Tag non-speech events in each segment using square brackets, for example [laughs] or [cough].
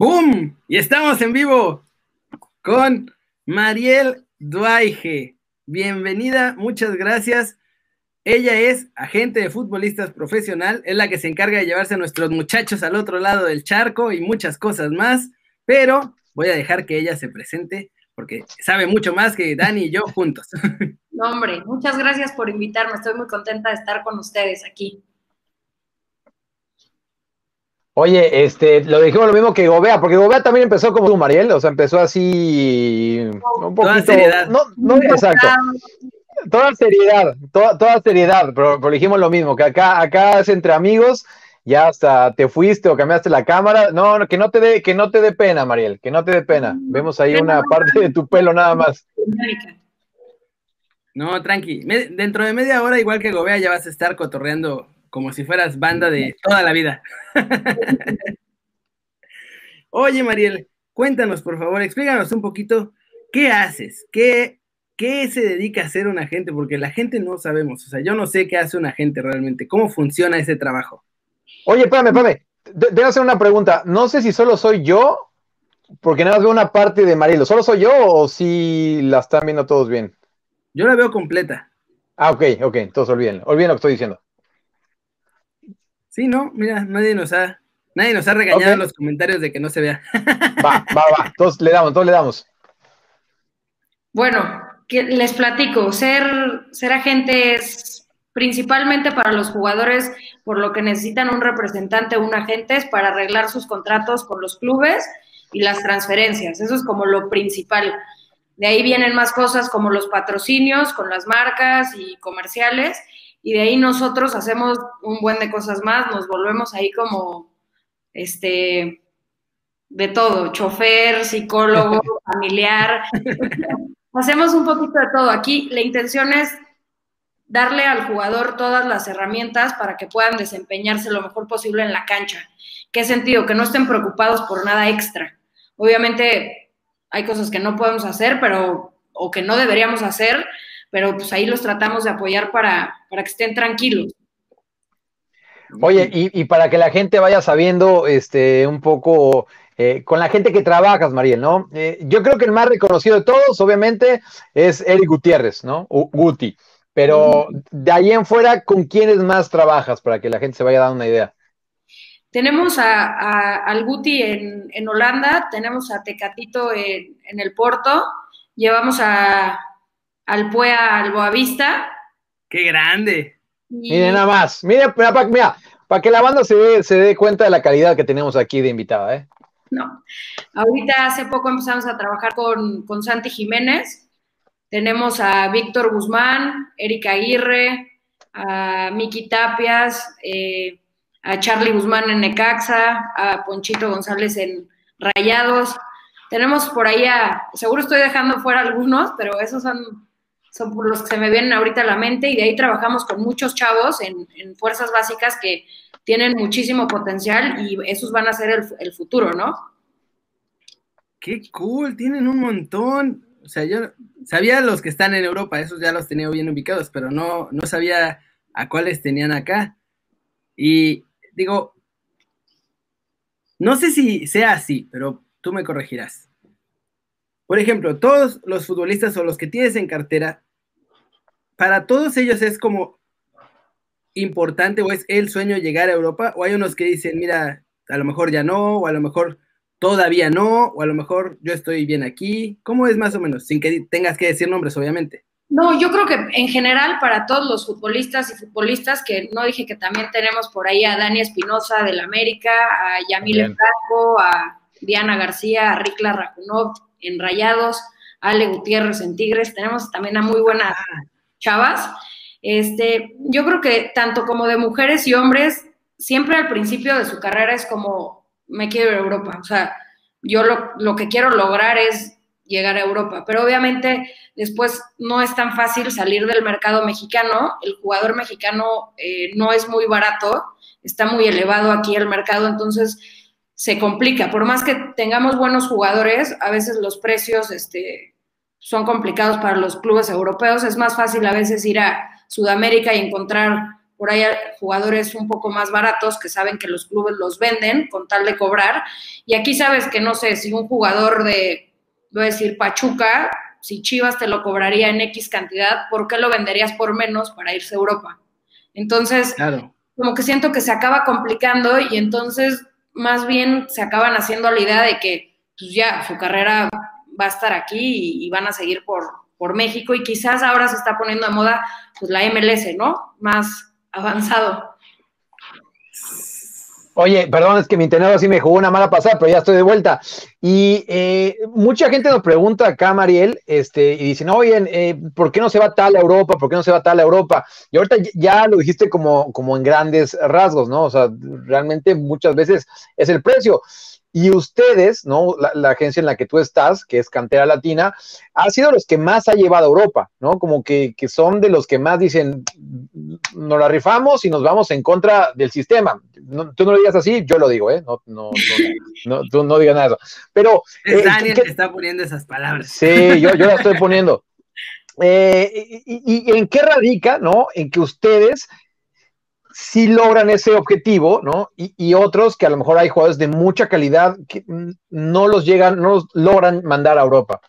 ¡Bum! Y estamos en vivo con Mariel Duaige. Bienvenida, muchas gracias. Ella es agente de futbolistas profesional, es la que se encarga de llevarse a nuestros muchachos al otro lado del charco y muchas cosas más, pero voy a dejar que ella se presente porque sabe mucho más que Dani y yo juntos. [laughs] No, hombre, muchas gracias por invitarme, estoy muy contenta de estar con ustedes aquí. Oye, este, lo dijimos lo mismo que Gobea, porque Gobea también empezó como tú, Mariel, o sea, empezó así un poquito. Toda seriedad. No, no, exacto. Toda seriedad, toda, toda seriedad, pero, pero, dijimos lo mismo, que acá, acá es entre amigos, ya hasta te fuiste o cambiaste la cámara. No, no, que no te dé, que no te dé pena, Mariel, que no te dé pena. Vemos ahí una parte de tu pelo nada más. No, tranqui. Me- dentro de media hora, igual que Gobea, ya vas a estar cotorreando como si fueras banda de toda la vida. Oye, Mariel, cuéntanos, por favor, explícanos un poquito qué haces, qué, qué se dedica a hacer un agente, porque la gente no sabemos, o sea, yo no sé qué hace un agente realmente, cómo funciona ese trabajo. Oye, espérame, espérame. De- Debo hacer una pregunta. No sé si solo soy yo, porque nada más veo una parte de Marielo. ¿Solo soy yo o si la están viendo todos bien? Yo la veo completa. Ah, ok, ok, entonces olviden, olviden lo que estoy diciendo. Sí, no, mira, nadie nos ha, nadie nos ha regañado en los comentarios de que no se vea. Va, va, va. Entonces le damos, entonces le damos. Bueno, que les platico, ser, ser agente es principalmente para los jugadores, por lo que necesitan un representante o un agente es para arreglar sus contratos con los clubes y las transferencias. Eso es como lo principal. De ahí vienen más cosas como los patrocinios con las marcas y comerciales. Y de ahí nosotros hacemos un buen de cosas más, nos volvemos ahí como, este, de todo, chofer, psicólogo, [laughs] familiar. [laughs] Hacemos un poquito de todo. Aquí la intención es darle al jugador todas las herramientas para que puedan desempeñarse lo mejor posible en la cancha. ¿Qué sentido? Que no estén preocupados por nada extra. Obviamente hay cosas que no podemos hacer, pero o que no deberíamos hacer, pero pues ahí los tratamos de apoyar para, para que estén tranquilos. Oye, y, y para que la gente vaya sabiendo este, un poco eh, con la gente que trabajas, Mariel, ¿no? Eh, yo creo que el más reconocido de todos, obviamente, es Eric Gutiérrez, ¿no? U- Guti. Pero de ahí en fuera, ¿con quiénes más trabajas? Para que la gente se vaya dando una idea. Tenemos a, a- al Guti en, en Holanda, tenemos a Tecatito en, en el Porto, llevamos a, al Puea al Boavista. ¡Qué grande! y- Miren nada más. Mira, para, para- mira, para que la banda se dé, se dé cuenta de la calidad que tenemos aquí de invitada, ¿eh? No. Ahorita hace poco empezamos a trabajar con, con Santi Jiménez. Tenemos a Víctor Guzmán, Erika Aguirre, a Miki Tapias, eh, a Charlie Guzmán en Necaxa, a Ponchito González en Rayados. Tenemos por ahí a, seguro estoy dejando fuera algunos, pero esos son, son por los que se me vienen ahorita a la mente y de ahí trabajamos con muchos chavos en, fuerzas básicas que tienen muchísimo potencial y esos van a ser el, el futuro, ¿no? ¡Qué cool! Tienen un montón. O sea, yo sabía los que están en Europa, esos ya los tenía bien ubicados, pero no, no sabía a cuáles tenían acá. Y digo, no sé si sea así, pero tú me corregirás. Por ejemplo, todos los futbolistas o los que tienes en cartera, para todos ellos es como importante o es el sueño llegar a Europa, o hay unos que dicen, mira, a lo mejor ya no, o a lo mejor todavía no, o a lo mejor yo estoy bien aquí. ¿Cómo es más o menos? Sin que tengas que decir nombres, obviamente. No, yo creo que en general para todos los futbolistas y futbolistas, que no dije que también tenemos por ahí a Dani Espinosa del América, a Yamil. Franco, a Diana García, a Rikla Rajunov en Rayados, Ale Gutiérrez en Tigres, tenemos también a muy buenas chavas. Este, yo creo que tanto como de mujeres y hombres, siempre al principio de su carrera es como, me quiero ir a Europa, o sea, yo lo, lo que quiero lograr es llegar a Europa, pero obviamente después no es tan fácil salir del mercado mexicano, el jugador mexicano eh, no es muy barato, está muy elevado aquí el mercado, entonces se complica, por más que tengamos buenos jugadores, a veces los precios este, son complicados para los clubes europeos, es más fácil a veces ir a Sudamérica y encontrar por ahí jugadores un poco más baratos que saben que los clubes los venden con tal de cobrar. Y aquí sabes que no sé, si un jugador de, voy a decir, Pachuca, si Chivas te lo cobraría en X cantidad, ¿por qué lo venderías por menos para irse a Europa? Entonces, como que siento que se acaba complicando y entonces más bien se acaban haciendo la idea de que pues ya su carrera va a estar aquí y, van a seguir por, por México y quizás ahora se está poniendo de moda pues la MLS, ¿no? Más avanzado. Oye, perdón, es que mi entrenador sí me jugó una mala pasada, pero ya estoy de vuelta. Y eh, mucha gente nos pregunta acá, Mariel, este, y dicen, oye, eh, ¿por qué no se va tal a Europa? ¿Por qué no se va tal a Europa? Y ahorita ya lo dijiste como, como en grandes rasgos, ¿no? O sea, realmente muchas veces es el precio. Y ustedes, ¿no? La, agencia en la que tú estás, que es Cantera Latina, ha sido los que más ha llevado a Europa, ¿no? Como que, son de los que más dicen, nos la rifamos y nos vamos en contra del sistema. tú no lo digas así, yo lo digo, ¿eh? No, no, no, tú no digas nada de eso. Pero. Es eh, Daniel que está poniendo esas palabras. Sí, yo, yo las estoy poniendo. [laughs] Eh, y, y, en qué radica, ¿no? En que ustedes si logran ese objetivo, ¿no? Y, otros que a lo mejor hay jugadores de mucha calidad que no los llegan, no los logran mandar a Europa.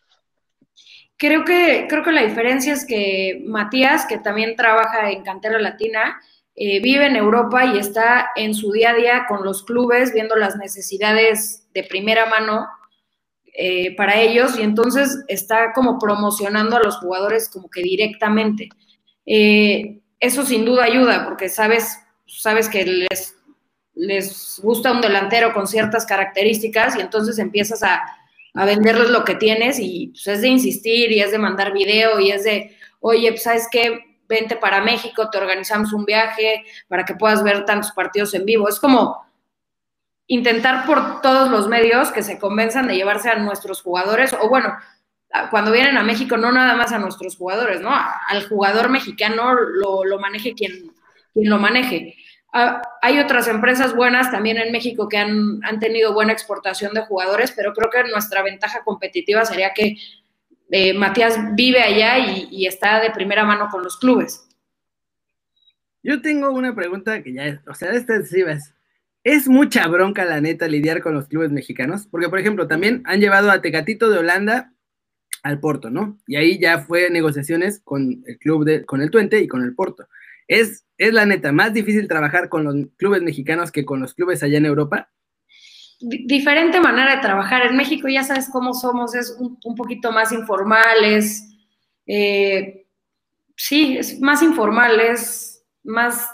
Creo que, creo que la diferencia es que Matías, que también trabaja en Cantera Latina, eh, vive en Europa y está en su día a día con los clubes, viendo las necesidades de primera mano eh, para ellos y entonces está como promocionando a los jugadores como que directamente. Eh, eso sin duda ayuda, porque sabes, sabes que les, les gusta un delantero con ciertas características y entonces empiezas a, venderles lo que tienes y pues, es de insistir y es de mandar video y es de, oye, pues, ¿sabes qué? Vente para México, te organizamos un viaje para que puedas ver tantos partidos en vivo. Es como intentar por todos los medios que se convenzan de llevarse a nuestros jugadores o bueno, cuando vienen a México, no nada más a nuestros jugadores, ¿no? Al jugador mexicano lo, lo maneje quien, quien lo maneje. Ah, hay otras empresas buenas también en México que han, han, tenido buena exportación de jugadores, pero creo que nuestra ventaja competitiva sería que eh, Matías vive allá y, está de primera mano con los clubes. Yo tengo una pregunta que ya es, o sea, esta sí es, es mucha bronca la neta lidiar con los clubes mexicanos, porque por ejemplo también han llevado a Tecatito de Holanda al Porto, ¿no? Y ahí ya fue negociaciones con el club de, con el Tuente y con el Porto. Es, es la neta, más difícil trabajar con los clubes mexicanos que con los clubes allá en Europa. diferente manera de trabajar. En México ya sabes cómo somos, es un, poquito más informales. Eh, sí, es más informal, es más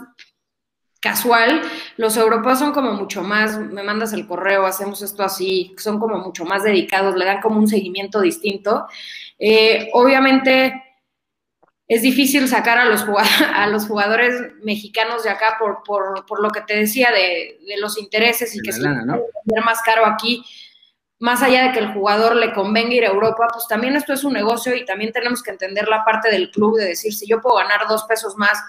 casual, los europeos son como mucho más, me mandas el correo, hacemos esto así, son como mucho más dedicados, le dan como un seguimiento distinto. Eh, obviamente es difícil sacar a los, [laughs] a los jugadores mexicanos de acá por, por, lo que te decía de, los intereses y que se ¿no? más caro aquí, más allá de que el jugador le convenga ir a Europa, pues también esto es un negocio y también tenemos que entender la parte del club de decir, si yo puedo ganar dos pesos más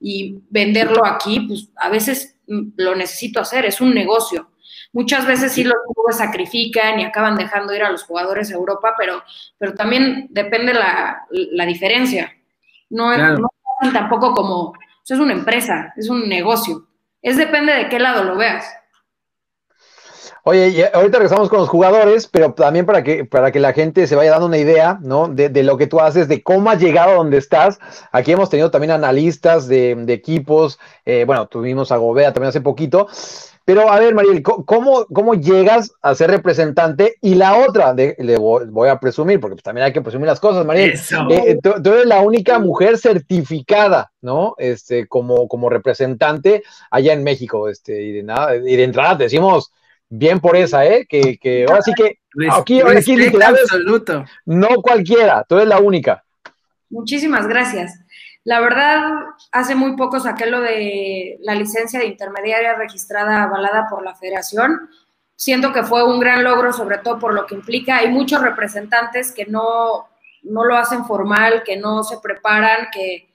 y venderlo aquí, pues a veces mm, lo necesito hacer, es un negocio. Muchas veces sí los clubes sacrifican y acaban dejando ir a los jugadores a Europa, pero, pero también depende la, la diferencia. No es, tampoco como, es una empresa, es un negocio. Es depende de qué lado lo veas. Oye, ahorita regresamos con los jugadores, pero también para que, para que la gente se vaya dando una idea, ¿no? De, lo que tú haces, de cómo has llegado a donde estás. Aquí hemos tenido también analistas de, equipos, eh, bueno, tuvimos a Gobea también hace poquito. Pero a ver, Mariel, ¿cómo, cómo llegas a ser representante? Y la otra, le voy, a presumir, porque también hay que presumir las cosas, Mariel. Eh, tú, eres la única mujer certificada, ¿no? Este, como, como representante allá en México. Este, y de nada, y de entrada te decimos, bien por esa, ¿eh? Que, que ahora sí que aquí, aquí literal absoluto. no cualquiera, tú eres la única. Muchísimas gracias. La verdad, hace muy poco saqué lo de la licencia de intermediaria registrada avalada por la federación. Siento que fue un gran logro, sobre todo por lo que implica. Hay muchos representantes que no, no lo hacen formal, que no se preparan, que,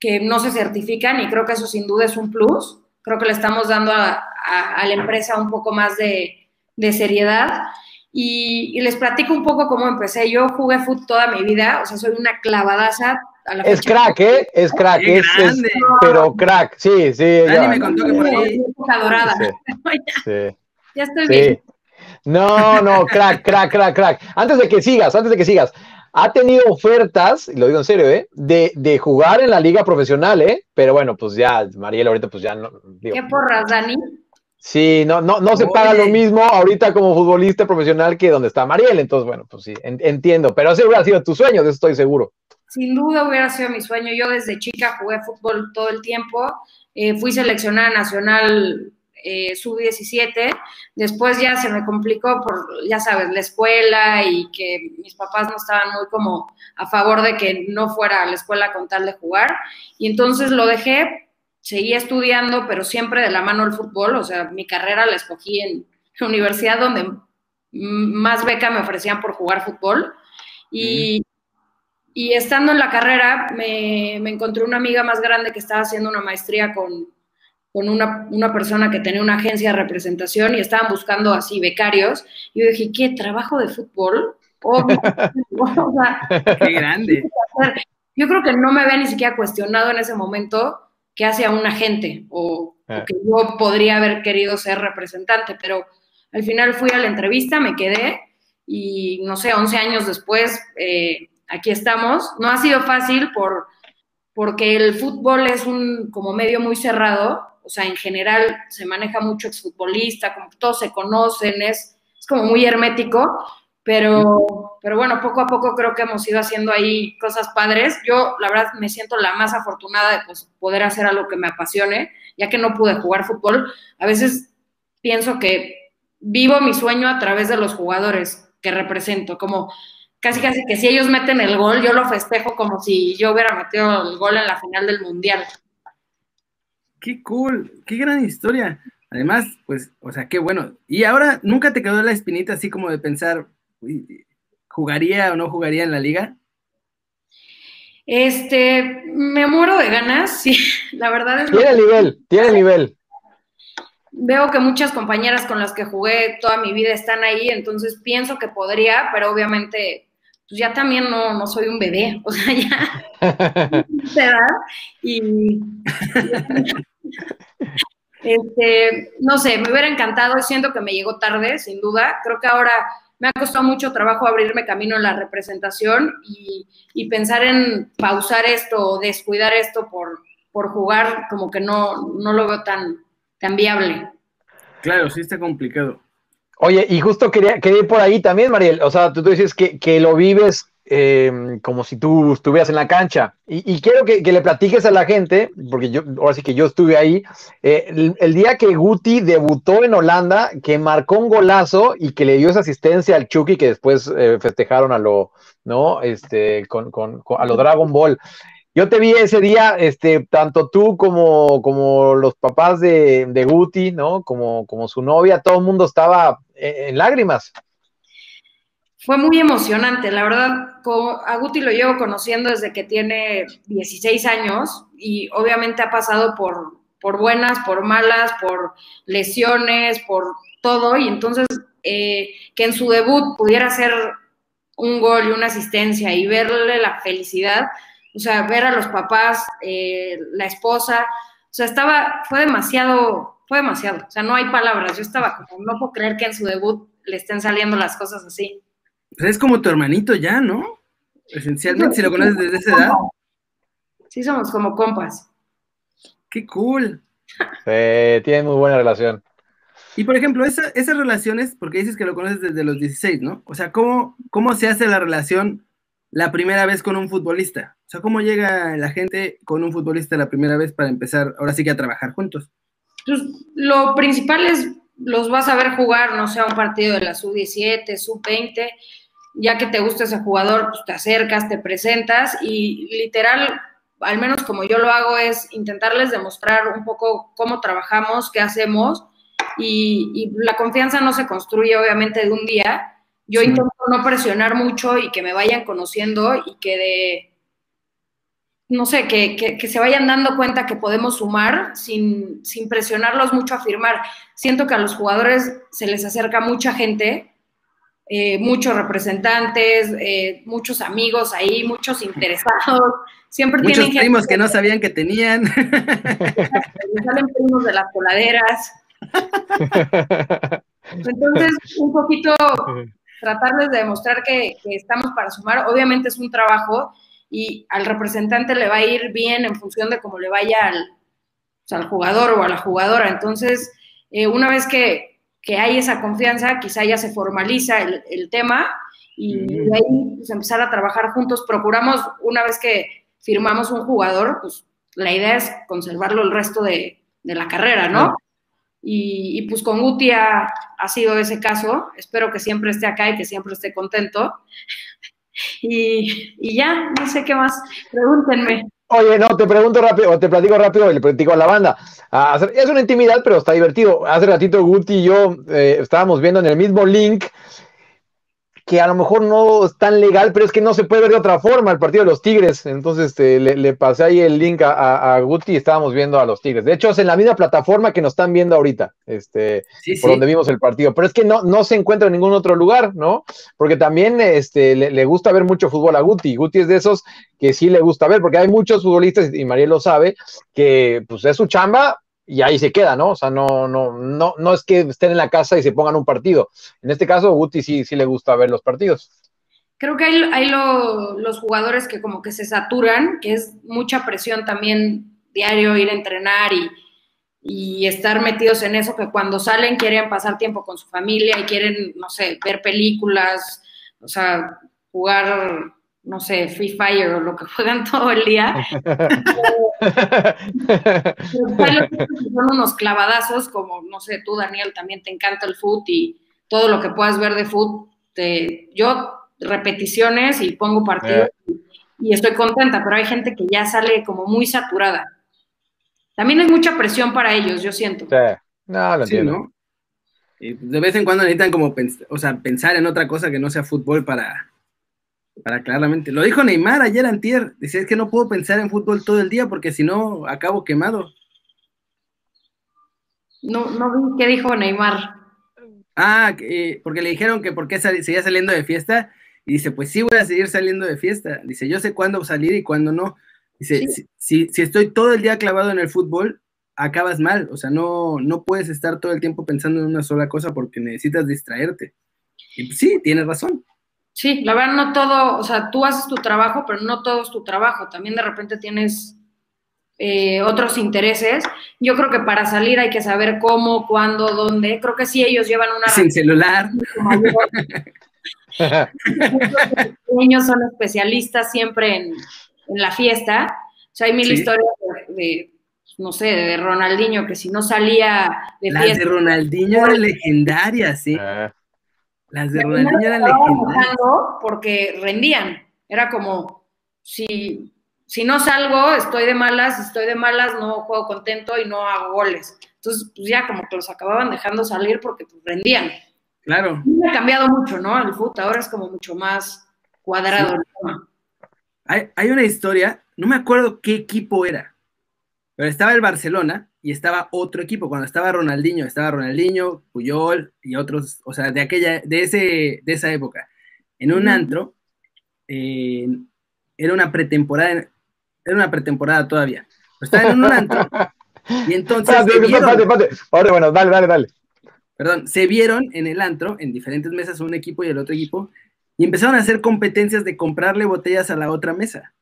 que no se certifican y creo que eso sin duda es un plus. Creo que le estamos dando a, a, la empresa un poco más de, seriedad. Y, les platico un poco cómo empecé. Yo jugué fútbol toda mi vida, o sea, soy una clavadaza a la Es crack, ¿eh? Es crack, ¡Qué es, pero crack, sí, sí. Ya. me contó que por ahí. Dorada. Sí, [laughs] sí. Ya estoy bien. No, no, crack, crack, crack, crack. Antes de que sigas, antes de que sigas, ha tenido ofertas, y lo digo en serio, ¿eh? De, de jugar en la liga profesional, ¿eh? Pero bueno, pues ya, Mariel ahorita pues ya no. digo, ¿Qué porras, Dani? Sí, no, no, no se paga lo mismo ahorita como futbolista profesional que donde está Mariel. Entonces, bueno, pues sí, en- entiendo. Pero ese hubiera sido tu sueño, de eso estoy seguro. Sin duda hubiera sido mi sueño. Yo desde chica jugué fútbol todo el tiempo. Eh, fui seleccionada nacional eh, sub-17. Después ya se me complicó por, ya sabes, la escuela y que mis papás no estaban muy como a favor de que no fuera a la escuela con tal de jugar. Y entonces lo dejé, seguí estudiando, pero siempre de la mano el fútbol. O sea, mi carrera la escogí en la universidad donde más beca me ofrecían por jugar fútbol. Y, y estando en la carrera, me, me encontré una amiga más grande que estaba haciendo una maestría con, con una, una persona que tenía una agencia de representación y estaban buscando así becarios. Y yo dije, ¿qué? ¿Trabajo de fútbol? Obvio. O sea, [laughs] ¡Qué grande! [laughs] yo creo que no me había ni siquiera cuestionado en ese momento qué hacía un agente o, o Ah. que yo podría haber querido ser representante, pero al final fui a la entrevista, me quedé y no sé, 11 años después, eh, aquí estamos. No ha sido fácil por, porque el fútbol es un como medio muy cerrado, o sea, en general se maneja mucho exfutbolista, como que todos se conocen, es, es como muy hermético, pero, pero bueno, poco a poco creo que hemos ido haciendo ahí cosas padres. Yo, la verdad, me siento la más afortunada de pues, poder hacer algo que me apasione, ya que no pude jugar fútbol. A veces pienso que vivo mi sueño a través de los jugadores que represento, como casi casi que si ellos meten el gol, yo lo festejo como si yo hubiera metido el gol en la final del mundial. ¡Qué cool! ¡Qué gran historia! Además, pues, o sea, qué bueno. Y ahora, ¿nunca te quedó la espinita así como de pensar, ¿jugaría o no jugaría en la liga? Este, me muero de ganas, sí, [laughs] la verdad es Tiene que nivel, tiene nivel. veo que muchas compañeras con las que jugué toda mi vida están ahí, entonces pienso que podría, pero obviamente pues ya también no, no soy un bebé, [laughs] o sea, ya [laughs] edad y este, no sé, me hubiera encantado, siento que me llegó tarde, sin duda, creo que ahora me ha costado mucho trabajo abrirme camino en la representación y, y pensar en pausar esto o descuidar esto por, por jugar, como que no, no lo veo tan, tan viable. Claro, sí está complicado. Oye, y justo quería, quería ir por ahí también, Mariel. O sea, tú, tú dices que, que lo vives eh, como si tú estuvieras en la cancha. Y, quiero que, le platiques a la gente, porque yo, ahora sí que yo estuve ahí, eh, el, día que Guti debutó en Holanda, que marcó un golazo y que le dio esa asistencia al Chucky, que después eh, festejaron a lo, ¿no? Este, con, con, a lo Dragon Ball. Yo te vi ese día, este, tanto tú como, como los papás de, Guti, ¿no? Como, como su novia, todo el mundo estaba en, en lágrimas. Fue muy emocionante, la verdad, a Guti lo llevo conociendo desde que tiene 16 años y obviamente ha pasado por, por buenas, por malas, por lesiones, por todo, y entonces eh, que en su debut pudiera hacer un gol y una asistencia y verle la felicidad, o sea, ver a los papás, eh, la esposa, o sea, estaba, fue demasiado, fue demasiado, o sea, no hay palabras, yo estaba como, no puedo creer que en su debut le estén saliendo las cosas así. Pues es como tu hermanito ya, ¿no? Esencialmente, si lo conoces desde esa edad. Sí, somos como compas. ¡Qué cool! Eh, tienen muy buena relación. Y por ejemplo, esa- esas relaciones, porque dices que lo conoces desde los 16, ¿no? O sea, ¿cómo, ¿cómo se hace la relación la primera vez con un futbolista? O sea, ¿cómo llega la gente con un futbolista la primera vez para empezar ahora sí que a trabajar juntos? Pues, lo principal es, los vas a ver jugar, no sé, a un partido de la sub-17, sub-20, ya que te gusta ese jugador, pues te acercas, te presentas y literal, al menos como yo lo hago, es intentarles demostrar un poco cómo trabajamos, qué hacemos y, y la confianza no se construye obviamente de un día. Yo Sí. intento no presionar mucho y que me vayan conociendo y que de, no sé, que, que, que, se vayan dando cuenta que podemos sumar sin, sin, presionarlos mucho a firmar. Siento que a los jugadores se les acerca mucha gente eh, muchos representantes, eh, muchos amigos ahí, muchos interesados. Siempre muchos tienen primos que no sabían que tenían. [laughs] salen primos de las coladeras. Entonces, un poquito tratarles de demostrar que, estamos para sumar. Obviamente es un trabajo y al representante le va a ir bien en función de cómo le vaya al, al jugador o a la jugadora. Entonces, eh, una vez que, hay esa confianza, quizá ya se formaliza el, tema y de ahí pues, empezar a trabajar juntos. Procuramos, una vez que firmamos un jugador, pues la idea es conservarlo el resto de, la carrera, ¿no? Y, pues con Guti ha, sido ese caso. Espero que siempre esté acá y que siempre esté contento. [laughs] Y, y ya, no sé qué más. Pregúntenme. Oye, no, te pregunto rápido, o te platico rápido y le platico a la banda. Ah, es una intimidad, pero está divertido. Hace ratito Guti y yo eh, estábamos viendo en el mismo link que a lo mejor no es tan legal, pero es que no se puede ver de otra forma el partido de los Tigres. Entonces este, le, pasé ahí el link a, Guti y estábamos viendo a los Tigres. De hecho, es en la misma plataforma que nos están viendo ahorita, este, por donde vimos el partido. Pero es que no, no se encuentra en ningún otro lugar, ¿no? Porque también este, le, gusta ver mucho fútbol a Guti. Guti es de esos que sí le gusta ver, porque hay muchos futbolistas, y Mariel lo sabe, que pues es su chamba, y ahí se queda, ¿no? O sea, no, no, no, no es que estén en la casa y se pongan un partido. En este caso, Guti sí, sí le gusta ver los partidos. Creo que hay, los jugadores que como que se saturan, que es mucha presión también diario ir a entrenar y, y estar metidos en eso, que cuando salen quieren pasar tiempo con su familia y quieren, no sé, ver películas, o sea, jugar no sé, Free Fire o lo que juegan [laughs] todo el día. [laughs] son unos clavadazos, como, no sé, tú, Daniel, también te encanta el foot y todo lo que puedas ver de foot. yo, repeticiones y pongo partidos y, estoy contenta, pero hay gente que ya sale como muy saturada. También es mucha presión para ellos, yo siento. Sí. No, lo entiendo. de vez en cuando necesitan como o sea, pensar en otra cosa que no sea fútbol para, para claramente. Lo dijo Neymar ayer antier. Decía, es que no puedo pensar en fútbol todo el día porque si no, acabo quemado. No, no vi qué dijo Neymar. Ah, porque le dijeron que por qué seguía saliendo de fiesta. Y dice, pues sí voy a seguir saliendo de fiesta. Dice, yo sé cuándo salir y cuándo no. Dice, si, si, estoy todo el día clavado en el fútbol, acabas mal. O sea, no, no puedes estar todo el tiempo pensando en una sola cosa porque necesitas distraerte. Y pues sí, tienes razón. Sí, la verdad no todo, o sea, tú haces tu trabajo, pero no todo es tu trabajo. También de repente tienes eh, otros intereses. Yo creo que para salir hay que saber cómo, cuándo, dónde. Creo que sí ellos llevan una... Sin celular. [laughs] Ellos son especialistas siempre en, la fiesta. O sea, hay mil historias de, no sé, de Ronaldinho, que si no salía de Las de Ronaldinho eran legendarias, sí. Ah. Las de Ronaldinho eran legendarias. Porque rendían. Era como, si, si no salgo, estoy de malas, estoy de malas, no juego contento y no hago goles. Entonces, pues ya como que los acababan dejando salir porque pues, rendían. Claro. ha cambiado mucho, ¿no? El fútbol ahora es como mucho más cuadrado. Hay, hay una historia, no me acuerdo qué equipo era, pero estaba el Barcelona y estaba otro equipo. Cuando estaba Ronaldinho, estaba Ronaldinho, Puyol y otros, o sea, de aquella, de ese, de esa época. En un antro, era una pretemporada, era una pretemporada todavía. Estaba en un antro y entonces. Ahora, bueno, dale, dale, dale. Perdón, se vieron en el antro, en diferentes mesas, un equipo y el otro equipo, y empezaron a hacer competencias de comprarle botellas a la otra mesa.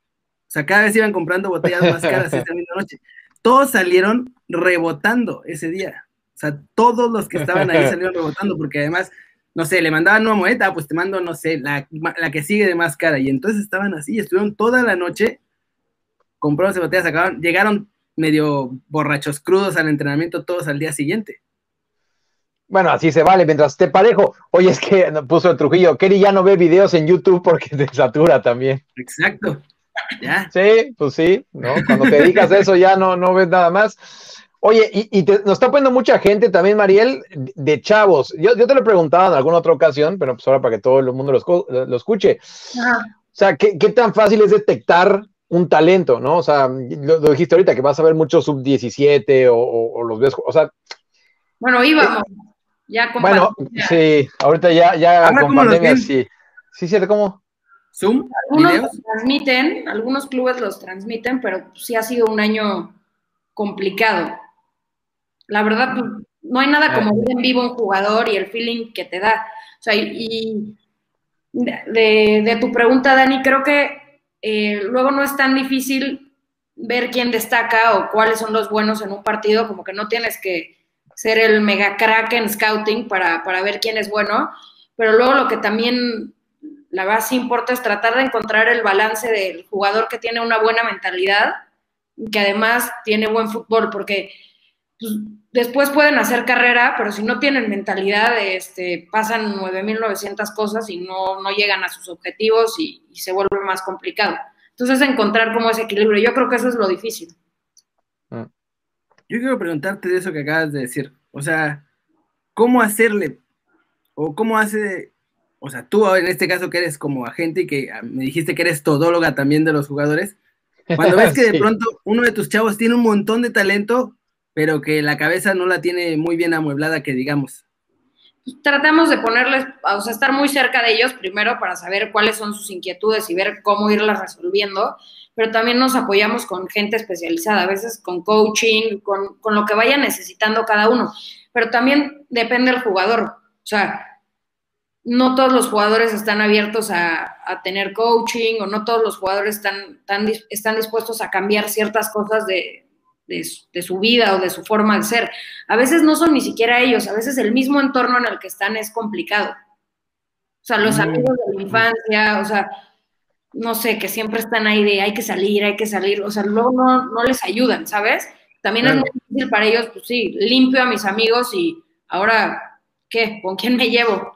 O sea, cada vez iban comprando botellas más caras esta misma noche todos salieron rebotando ese día. O sea, todos los que estaban ahí [laughs] salieron rebotando, porque además, no sé, le mandaban una moneda, pues te mando, no sé, la, que sigue de más cara. Y entonces estaban así, estuvieron toda la noche, compraron botellas, sacaron, llegaron medio borrachos crudos al entrenamiento todos al día siguiente. Bueno, así se vale, mientras esté parejo. Oye, es que puso el Trujillo, Kerry ya no ve videos en YouTube porque [laughs] te satura también. Exacto. Sí, pues sí, ¿no? Cuando te dedicas a eso ya no, no ves nada más. Oye, y, nos está poniendo mucha gente también, Mariel, de chavos. Yo, te lo he preguntado en alguna otra ocasión, pero pues ahora para que todo el mundo lo, escuche. O sea, ¿qué, tan fácil es detectar un talento, ¿no? O sea, lo, dijiste ahorita, que vas a ver muchos sub-17 o, los ves, o sea... Bueno, íbamos. Ya con Bueno, pandemia. sí, ahorita ya, ya Ahora, con ¿cómo los pandemia, sí. Sí, cierto, ¿cómo? Zoom, Algunos videos. los transmiten, algunos clubes los transmiten, pero sí ha sido un año complicado. La verdad, pues, no hay nada como ver en vivo un jugador y el feeling que te da. O sea, y, y de, de tu pregunta, Dani, creo que eh, luego no es tan difícil ver quién destaca o cuáles son los buenos en un partido, como que no tienes que ser el mega crack en scouting para, para ver quién es bueno, pero luego lo que también la verdad sí importa es tratar de encontrar el balance del jugador que tiene una buena mentalidad y que además tiene buen fútbol, porque pues, después pueden hacer carrera, pero si no tienen mentalidad, este, pasan 9.900 cosas y no, no llegan a sus objetivos y, y se vuelve más complicado. Entonces, encontrar como ese equilibrio, yo creo que eso es lo difícil. Yo quiero preguntarte de eso que acabas de decir. O sea, ¿cómo hacerle? O cómo hace, o sea, tú en este caso que eres como agente y que ah, me dijiste que eres todóloga también de los jugadores, cuando ves [laughs] que de Sí. pronto uno de tus chavos tiene un montón de talento, pero que la cabeza no la tiene muy bien amueblada, que digamos. tratamos de ponerles, o sea, estar muy cerca de ellos primero para saber cuáles son sus inquietudes y ver cómo irlas resolviendo, pero también nos apoyamos con gente especializada, a veces con coaching, con, con lo que vaya necesitando cada uno, pero también depende del jugador, o sea, no todos los jugadores están abiertos a, a tener coaching o no todos los jugadores están, están, están dispuestos a cambiar ciertas cosas de, de, de, su vida o de su forma de ser. A veces no son ni siquiera ellos, a veces el mismo entorno en el que están es complicado. O sea, los Mm. amigos de la infancia, o sea, no sé, que siempre están ahí de hay que salir, hay que salir, o sea, luego no, no les ayudan, ¿sabes? También Claro. es muy difícil para ellos, pues sí, limpio a mis amigos y ahora, ¿qué? ¿Con quién me llevo?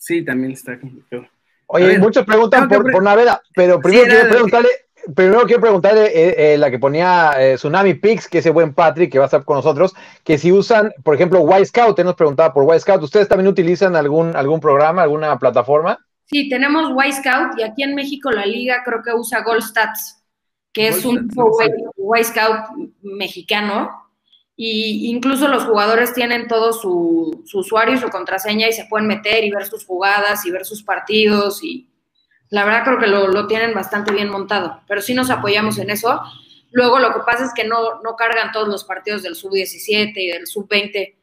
Sí, también está complicado. Oye, ver, muchos preguntan tengo que por, pre- por Naveda, pero primero quiero lo que- preguntarle, primero quiero preguntarle eh, eh, la que ponía eh, Tsunami Pix, que ese buen Patrick que va a estar con nosotros, que si usan, por ejemplo, Y Scout, él nos preguntaba por Y Scout, ¿ustedes también utilizan algún, algún programa, alguna plataforma? Sí, tenemos Y Scout y aquí en México la liga creo que usa Gold Stats, que es un Gold tipo Y Scout mexicano. Y incluso los jugadores tienen todo su, su, usuario y su contraseña y se pueden meter y ver sus jugadas y ver sus partidos. Y la verdad creo que lo, lo tienen bastante bien montado, pero sí nos apoyamos en eso. Luego lo que pasa es que no, no cargan todos los partidos del sub-17 y del sub-20,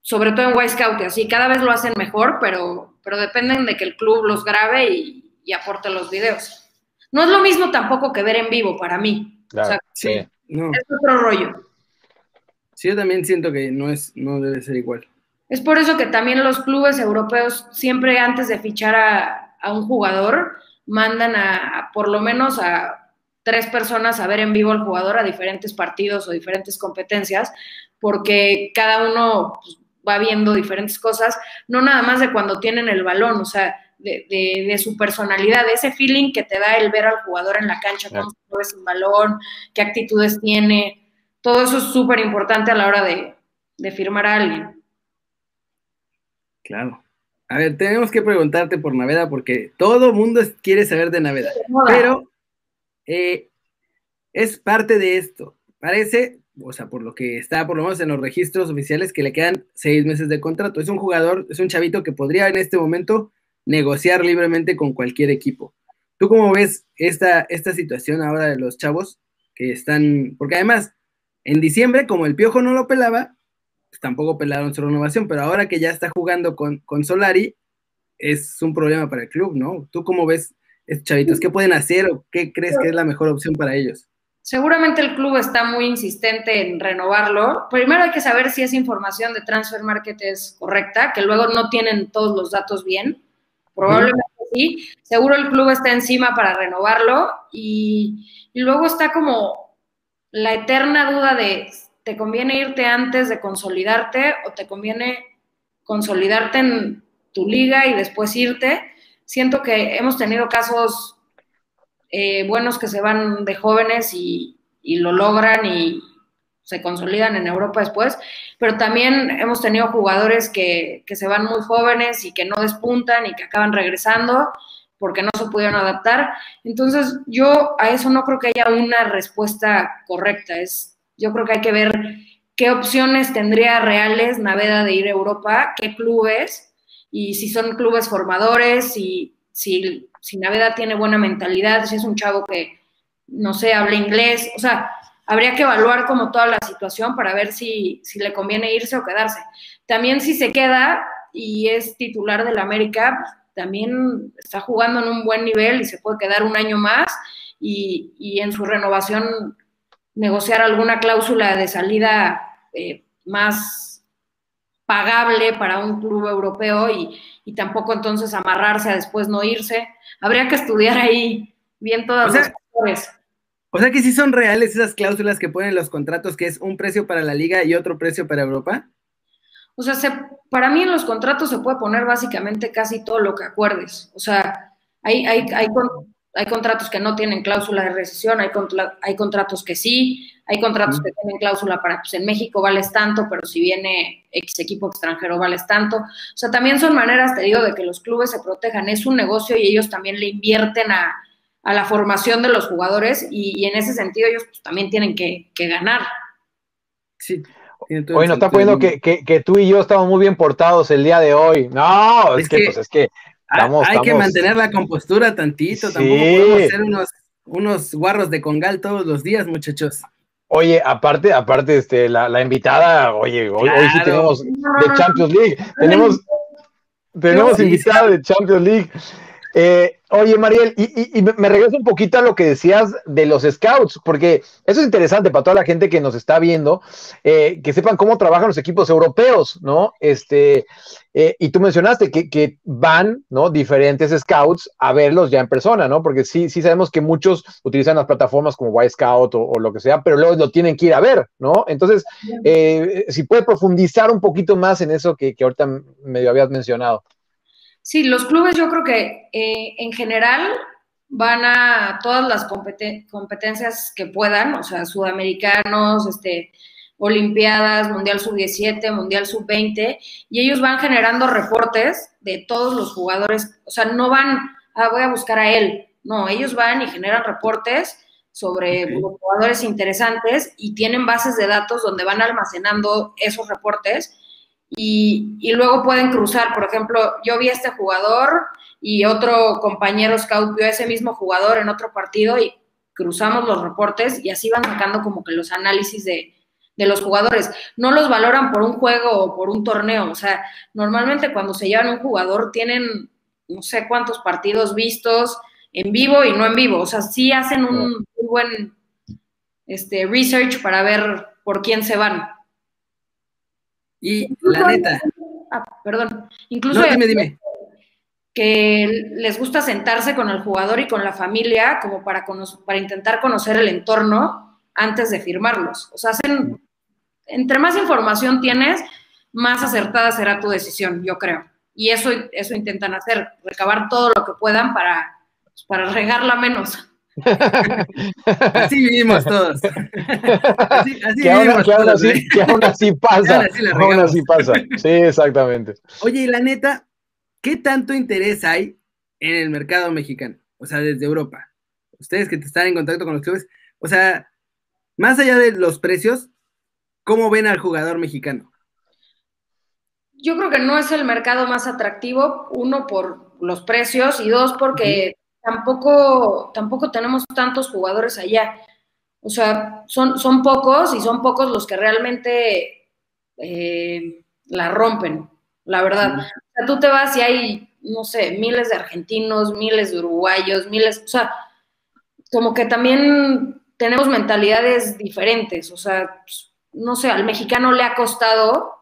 sobre todo en y así cada vez lo hacen mejor, pero, pero dependen de que el club los grabe y, y, aporte los videos. No es lo mismo tampoco que ver en vivo para mí. Claro, o sea, sí, no. es otro rollo. Sí, yo también siento que no es, no debe ser igual. Es por eso que también los clubes europeos siempre antes de fichar a, a un jugador mandan a, a, por lo menos a tres personas a ver en vivo al jugador a diferentes partidos o diferentes competencias, porque cada uno pues, va viendo diferentes cosas, no nada más de cuando tienen el balón, o sea, de, de, de, su personalidad, de ese feeling que te da el ver al jugador en la cancha, cómo se mueve sin balón, qué actitudes tiene, todo eso es súper importante a la hora de, de, firmar a alguien. Claro. A ver, tenemos que preguntarte por Naveda porque todo mundo quiere saber de Naveda, pero eh, es parte de esto. Parece, o sea, por lo que está por lo menos en los registros oficiales, que le quedan seis meses de contrato. Es un jugador, es un chavito que podría en este momento negociar libremente con cualquier equipo. ¿Tú cómo ves esta, esta situación ahora de los chavos que están, porque además, en diciembre, como el Piojo no lo pelaba, pues tampoco pelaron su renovación, pero ahora que ya está jugando con, con Solari, es un problema para el club, ¿no? ¿Tú cómo ves estos chavitos? ¿Qué pueden hacer o qué crees que es la mejor opción para ellos? Seguramente el club está muy insistente en renovarlo. Primero hay que saber si esa información de Transfer Market es correcta, que luego no tienen todos los datos bien. Probablemente sí. Seguro el club está encima para renovarlo y luego está como la eterna duda de ¿te conviene irte antes de consolidarte o te conviene consolidarte en tu liga y después irte? Siento que hemos tenido casos eh, buenos que se van de jóvenes y, y, lo logran y se consolidan en Europa después, pero también hemos tenido jugadores que, que se van muy jóvenes y que no despuntan y que acaban regresando porque no se pudieron adaptar. Entonces, yo a eso no creo que haya una respuesta correcta. Es, yo creo que hay que ver qué opciones tendría reales Naveda de ir a Europa, qué clubes, y si son clubes formadores, y si, si Naveda tiene buena mentalidad, si es un chavo que, no sé, habla inglés, o sea, habría que evaluar como toda la situación para ver si, si le conviene irse o quedarse. También si se queda y es titular del América, también está jugando en un buen nivel y se puede quedar un año más y, y en su renovación negociar alguna cláusula de salida eh, más pagable para un club europeo y, y, tampoco entonces amarrarse a después no irse. Habría que estudiar ahí bien todas las cosas. O sea que sí son reales esas cláusulas que ponen los contratos, que es un precio para la liga y otro precio para Europa. O sea, se, para mí en los contratos se puede poner básicamente casi todo lo que acuerdes. O sea, hay, hay, hay, hay contratos que no tienen cláusula de rescisión, hay, hay contratos que sí, hay contratos que tienen cláusula para, pues en México vales tanto, pero si viene X equipo extranjero vales tanto. O sea, también son maneras, te digo, de que los clubes se protejan. Es un negocio y ellos también le invierten a, a la formación de los jugadores y, en ese sentido ellos pues, también tienen que, que ganar. Sí, Hoy nos está poniendo que, que, tú y yo estamos muy bien portados el día de hoy. No, es, que, pues es que hay que mantener la compostura tantito, tampoco podemos ser unos, unos guarros de congal todos los días, muchachos. Oye, aparte, aparte, este, la, la invitada, oye, hoy, hoy, sí tenemos de Champions League, tenemos, tenemos invitada de Champions League. Eh, oye, Mariel, y, me regreso un poquito a lo que decías de los scouts, porque eso es interesante para toda la gente que nos está viendo, eh, que sepan cómo trabajan los equipos europeos, ¿no? Este, eh, y tú mencionaste que, van, ¿no? Diferentes scouts a verlos ya en persona, ¿no? Porque sí, sí sabemos que muchos utilizan las plataformas como Y Scout o, lo que sea, pero luego lo tienen que ir a ver, ¿no? Entonces, si puede profundizar un poquito más en eso que, que ahorita medio habías mencionado. Sí, los clubes yo creo que eh, en general van a todas las competencias que puedan, o sea, sudamericanos, este, Olimpiadas, Mundial Sub-17, Mundial Sub-20, y ellos van generando reportes de todos los jugadores, o sea, no van, ah, voy a buscar a él, no, ellos van y generan reportes sobre los jugadores interesantes y tienen bases de datos donde van almacenando esos reportes y, luego pueden cruzar. Por ejemplo, yo vi a este jugador y otro compañero scout vio a ese mismo jugador en otro partido y cruzamos los reportes y así van sacando como que los análisis de, de los jugadores. No los valoran por un juego o por un torneo. O sea, normalmente cuando se llevan un jugador tienen no sé cuántos partidos vistos en vivo y no en vivo. O sea, sí hacen un muy buen este, research para ver por quién se van. Y la neta. Ah, perdón. Incluso. dime, dime. Que les gusta sentarse con el jugador y con la familia como para, para intentar conocer el entorno antes de firmarlos. O sea, hacen. Entre más información tienes, más acertada será tu decisión, yo creo. Y eso, eso intentan hacer, recabar todo lo que puedan para, pues, para regarla menos. Así vivimos todos. [laughs] Así, así que, vivimos aún, todos, así, que aún así [laughs] pasa. aún así, pasa. [laughs] Sí, exactamente. Oye, y la neta, ¿qué tanto interés hay en el mercado mexicano? O sea, desde Europa. Ustedes que te están en contacto con los clubes, o sea, más allá de los precios, ¿cómo ven al jugador mexicano? Yo creo que no es el mercado más atractivo, uno por los precios y dos porque tampoco, tampoco tenemos tantos jugadores allá. O sea, son, son pocos y son pocos los que realmente eh, la rompen, la verdad. O sea, tú te vas y hay, no sé, miles de argentinos, miles de uruguayos, miles, o sea, como que también tenemos mentalidades diferentes. O sea, pues, no sé, al mexicano le ha costado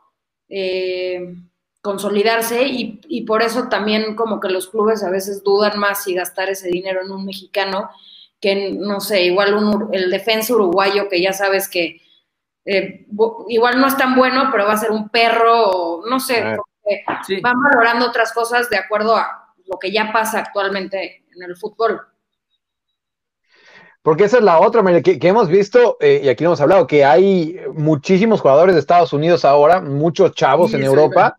eh, consolidarse y, y, por eso también como que los clubes a veces dudan más si gastar ese dinero en un mexicano que, no sé, igual un, el defensa uruguayo que ya sabes que eh, igual no es tan bueno, pero va a ser un perro o no sé, van valorando otras cosas de acuerdo a lo que ya pasa actualmente en el fútbol. Porque esa es la otra, que, que hemos visto, eh, y aquí hemos hablado, que hay muchísimos jugadores de Estados Unidos ahora, muchos chavos en Europa,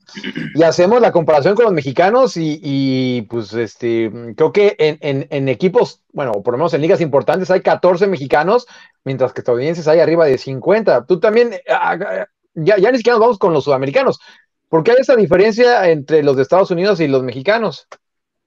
y hacemos la comparación con los mexicanos y, pues este, creo que en, en, equipos, bueno, por lo menos en ligas importantes hay 14 mexicanos, mientras que estadounidenses hay arriba de 50. Tú también, ah, ah, ya, ya ni siquiera nos vamos con los sudamericanos. ¿Por qué hay esa diferencia entre los de Estados Unidos y los mexicanos?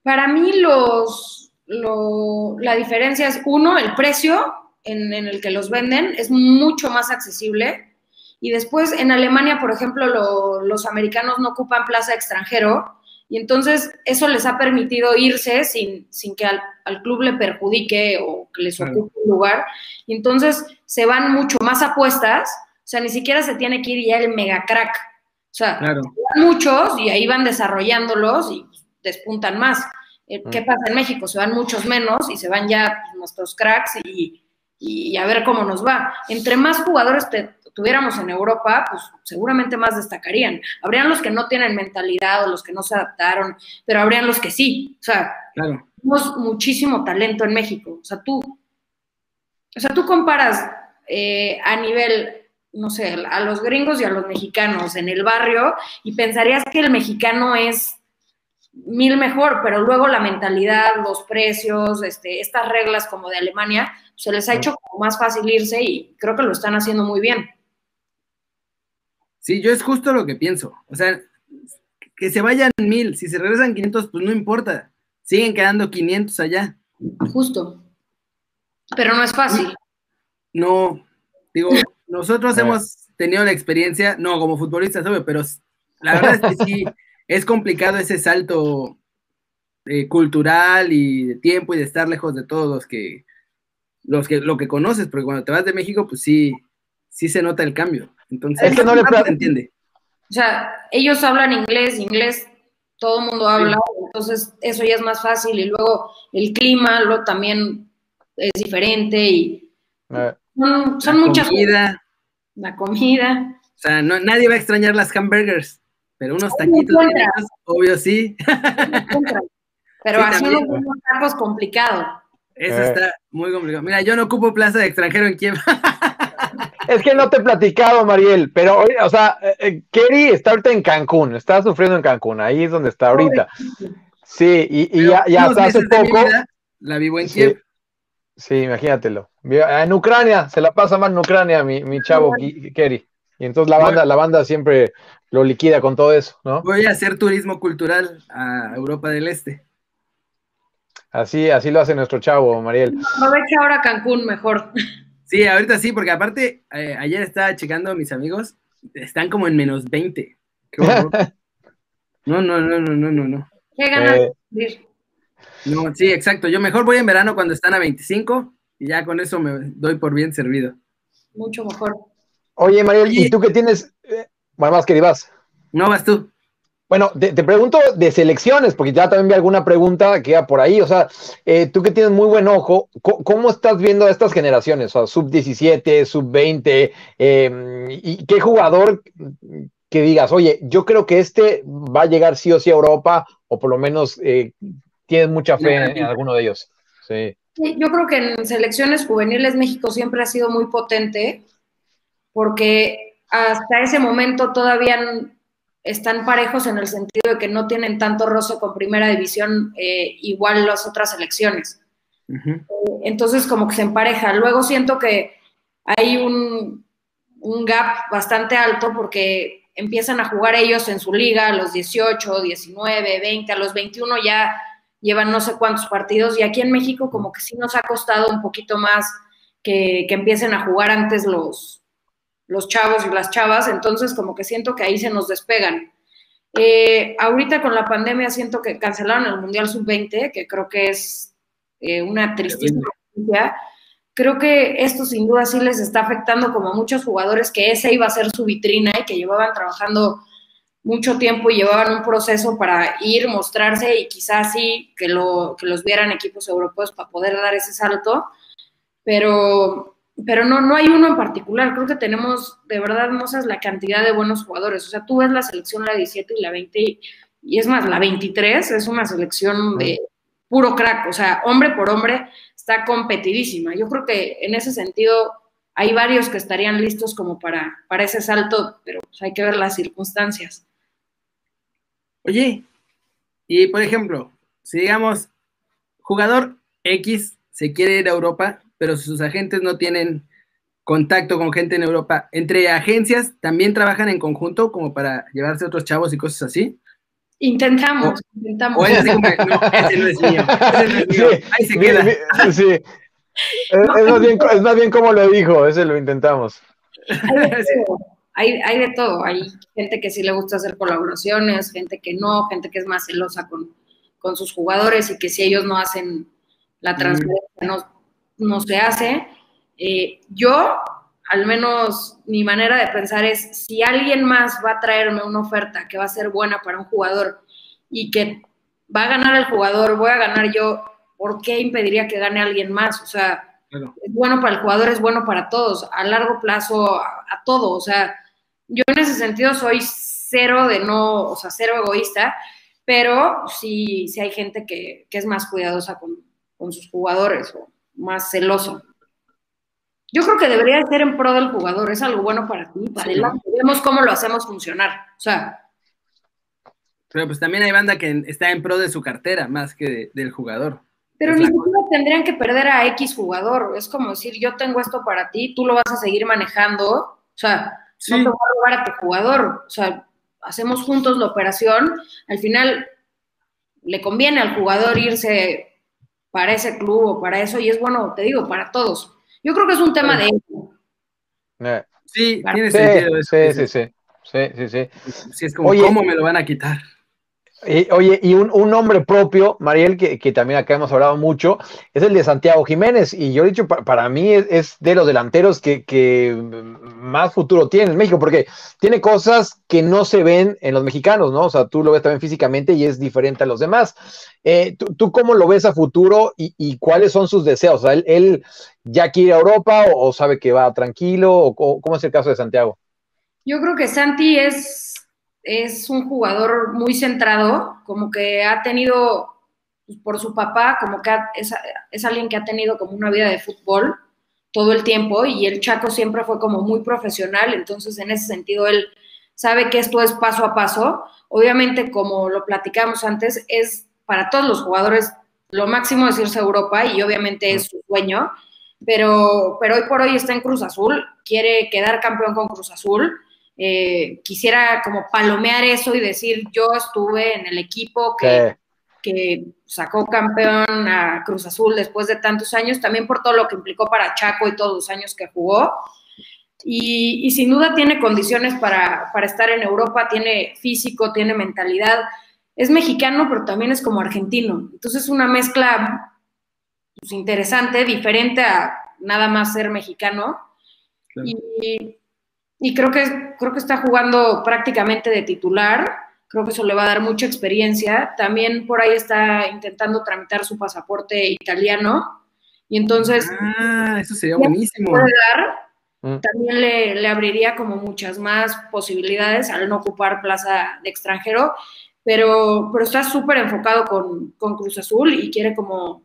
Para mí los lo, la diferencia es, uno, el precio en, el que los venden es mucho más accesible. Y después, en Alemania, por ejemplo, los americanos no ocupan plaza extranjero. Y entonces eso les ha permitido irse sin, sin que al, club le perjudique o que les ocupe un lugar. Y entonces se van mucho más apuestas. O sea, ni siquiera se tiene que ir ya el mega crack. O sea, muchos y ahí van desarrollándolos y despuntan más. Eh, ¿Qué pasa en México? Se van muchos menos y se van ya nuestros cracks y, a ver cómo nos va. Entre más jugadores tuviéramos en Europa, pues seguramente más destacarían. Habrían los que no tienen mentalidad o los que no se adaptaron, pero habrían los que sí. O sea, tenemos muchísimo talento en México. O sea, tú, o sea, tú comparas eh, a nivel no sé, a los gringos y a los mexicanos en el barrio y pensarías que el mexicano es mil mejor, pero luego la mentalidad, los precios, este, estas reglas como de Alemania, se les ha hecho como más fácil irse y creo que lo están haciendo muy bien. Sí, yo es justo lo que pienso. O sea, que se vayan mil, si se regresan 500, pues no importa. Siguen quedando 500 allá. Justo. Pero no es fácil. No, digo, nosotros [laughs] hemos tenido la experiencia, no como futbolistas, obvio, pero la verdad es que sí, [laughs] es complicado ese salto eh, cultural y de tiempo y de estar lejos de todos los que, los que, lo que conoces, porque cuando te vas de México, pues sí, sí se nota el cambio. Entonces, es que no le entiende. O sea, ellos hablan inglés, inglés todo el mundo habla, entonces eso ya es más fácil y luego el clima lo también es diferente y son, muchas comida. La comida. O sea, no, nadie va a extrañar las hamburgers. Pero unos taquitos, obvio sí. Pero así unos tacos complicado. Eso eh. está muy complicado. Mira, yo no ocupo plaza de extranjero en Kiev. [laughs] es que no te he platicado, Mariel, pero, o sea, eh, eh, Kerry está ahorita en Cancún, está sufriendo en Cancún, ahí es donde está ahorita. Sí, y, ya, ya hasta hace poco. la vivo en Kiev. Sí, imagínatelo. En Ucrania, se la pasa mal en Ucrania, mi, mi chavo Kerry. Y entonces la banda, la banda siempre lo liquida con todo eso, ¿no? Voy a hacer turismo cultural a Europa del Este. Así, así lo hace nuestro chavo, Mariel. Aprovecha ahora Cancún mejor. Sí, ahorita sí, porque aparte, eh, ayer estaba checando a mis amigos, están como en menos 20. [laughs] no, no, no, no, no, no, no. Qué ganas eh, No, sí, exacto. Yo mejor voy en verano cuando están a 25 y ya con eso me doy por bien servido. Mucho mejor. Oye, Mariel, ¿y tú qué tienes? Eh, bueno, más que vas. No, vas tú. Bueno, te, pregunto de selecciones, porque ya también vi alguna pregunta que iba por ahí. O sea, eh, tú que tienes muy buen ojo, ¿cómo, estás viendo a estas generaciones? O sea, sub 17, sub 20, em, y qué jugador que digas, oye, yo creo que este va a llegar sí o sí a Europa, o por lo menos eh, tienes mucha fe en, en, alguno de ellos. Sí. Yo creo que en selecciones juveniles México siempre ha sido muy potente, porque hasta ese momento todavía están parejos en el sentido de que no tienen tanto roce con primera división eh, igual las otras selecciones. Eh, entonces como que se empareja. Luego siento que hay un, un, gap bastante alto porque empiezan a jugar ellos en su liga a los 18, 19, 20, a los 21 ya llevan no sé cuántos partidos y aquí en México como que sí nos ha costado un poquito más que, que empiecen a jugar antes los, los chavos y las chavas, entonces como que siento que ahí se nos despegan. Eh, ahorita con la pandemia siento que cancelaron el Mundial Sub-20, que creo que es eh, una tristísima noticia. Creo que esto sin duda sí les está afectando como a muchos jugadores que ese iba a ser su vitrina y que llevaban trabajando mucho tiempo y llevaban un proceso para ir, mostrarse y quizás sí que, lo, que los vieran equipos europeos para poder dar ese salto. Pero pero no, no hay uno en particular. Creo que tenemos, de verdad, Mozas, la cantidad de buenos jugadores. O sea, tú ves la selección, la 17 y la 20, y es más, la 23 es una selección de puro crack, o sea, hombre por hombre está competidísima. Yo creo que en ese sentido hay varios que estarían listos como para, para ese salto, pero pues, hay que ver las circunstancias. Oye, y por ejemplo, si digamos, jugador X se quiere ir a Europa, pero sus agentes no tienen contacto con gente en Europa, entre agencias también trabajan en conjunto como para llevarse otros chavos y cosas así. Intentamos, intentamos. O es así como que, no, [laughs] ese no es mío, ese no es mío. Sí, Ahí se queda. mi- sí. [laughs] Es, es más bien, es más bien como lo dijo, ese lo intentamos. Hay de todo, hay, hay de todo. Hay gente que sí le gusta hacer colaboraciones, gente que no, gente que es más celosa con, con sus jugadores y que si ellos no hacen la transferencia no, no se hace. Eh, yo, al menos mi manera de pensar es, si alguien más va a traerme una oferta que va a ser buena para un jugador y que va a ganar el jugador, voy a ganar yo, ¿por qué impediría que gane alguien más? O sea, Claro. es bueno para el jugador, es bueno para todos, a largo plazo, a, a todo. O sea, yo en ese sentido soy cero de no, o sea, cero egoísta, pero sí, sí hay gente que, que es más cuidadosa con, con sus jugadores o más celoso. Yo creo que debería de ser en pro del jugador, es algo bueno para ti, para Sí. Vemos cómo lo hacemos funcionar. O sea, Pero pues también hay banda que está en pro de su cartera más que de- del jugador. Pero Es ni siquiera tendrían que perder a X jugador. Es como decir, yo tengo esto para ti, tú lo vas a seguir manejando. O sea, Sí. no te voy a robar a tu jugador. O sea, hacemos juntos la operación. Al final, le conviene al jugador irse para ese club o para eso, y es bueno, te digo, para todos. Yo creo que es un tema de Eh, Sí, tiene Sí, sentido eso. sí, sí, sí, sí, sí, sí. Sí, es como, Oye, ¿cómo me lo van a quitar? Oye, y un, un nombre propio, Mariel, que, que también acá hemos hablado mucho, es el de Santiago Jiménez. Y yo he dicho, pa- para, mí es, de los delanteros que, que más futuro tiene en México, porque tiene cosas que no se ven en los mexicanos, ¿no? O sea, tú lo ves también físicamente y es diferente a los demás. Eh, ¿tú, tú cómo lo ves a futuro y, y cuáles son sus deseos? O sea, ¿él, ya quiere a Europa o, sabe que va tranquilo? O ¿Cómo es el caso de Santiago? Yo creo que Santi es, es un jugador muy centrado, como que ha tenido, pues, por su papá, como que es, es alguien que ha tenido como una vida de fútbol todo el tiempo y el Chaco siempre fue como muy profesional, entonces en ese sentido él sabe que esto es paso a paso. Obviamente, como lo platicamos antes, es para todos los jugadores lo máximo es irse a Europa y obviamente es su sueño, pero, pero hoy por hoy está en Cruz Azul, quiere quedar campeón con Cruz Azul. Eh, quisiera como palomear eso y decir, yo estuve en el equipo que, que sacó campeón a Cruz Azul después de tantos años, también por todo lo que implicó para Chaco y todos los años que jugó. Y, y sin duda tiene condiciones para, para estar en Europa, tiene físico, tiene mentalidad. Es mexicano, pero también es como argentino. Entonces es una mezcla pues, interesante, diferente a nada más ser mexicano. Claro. Y, y creo, que, creo que está jugando prácticamente de titular. Creo que eso le va a dar mucha experiencia. También por ahí está intentando tramitar su pasaporte italiano. Y entonces Ah, eso sería buenísimo. puede dar, Mm. también le, le abriría como muchas más posibilidades al no ocupar plaza de extranjero, pero, pero está súper enfocado con, con Cruz Azul y quiere como,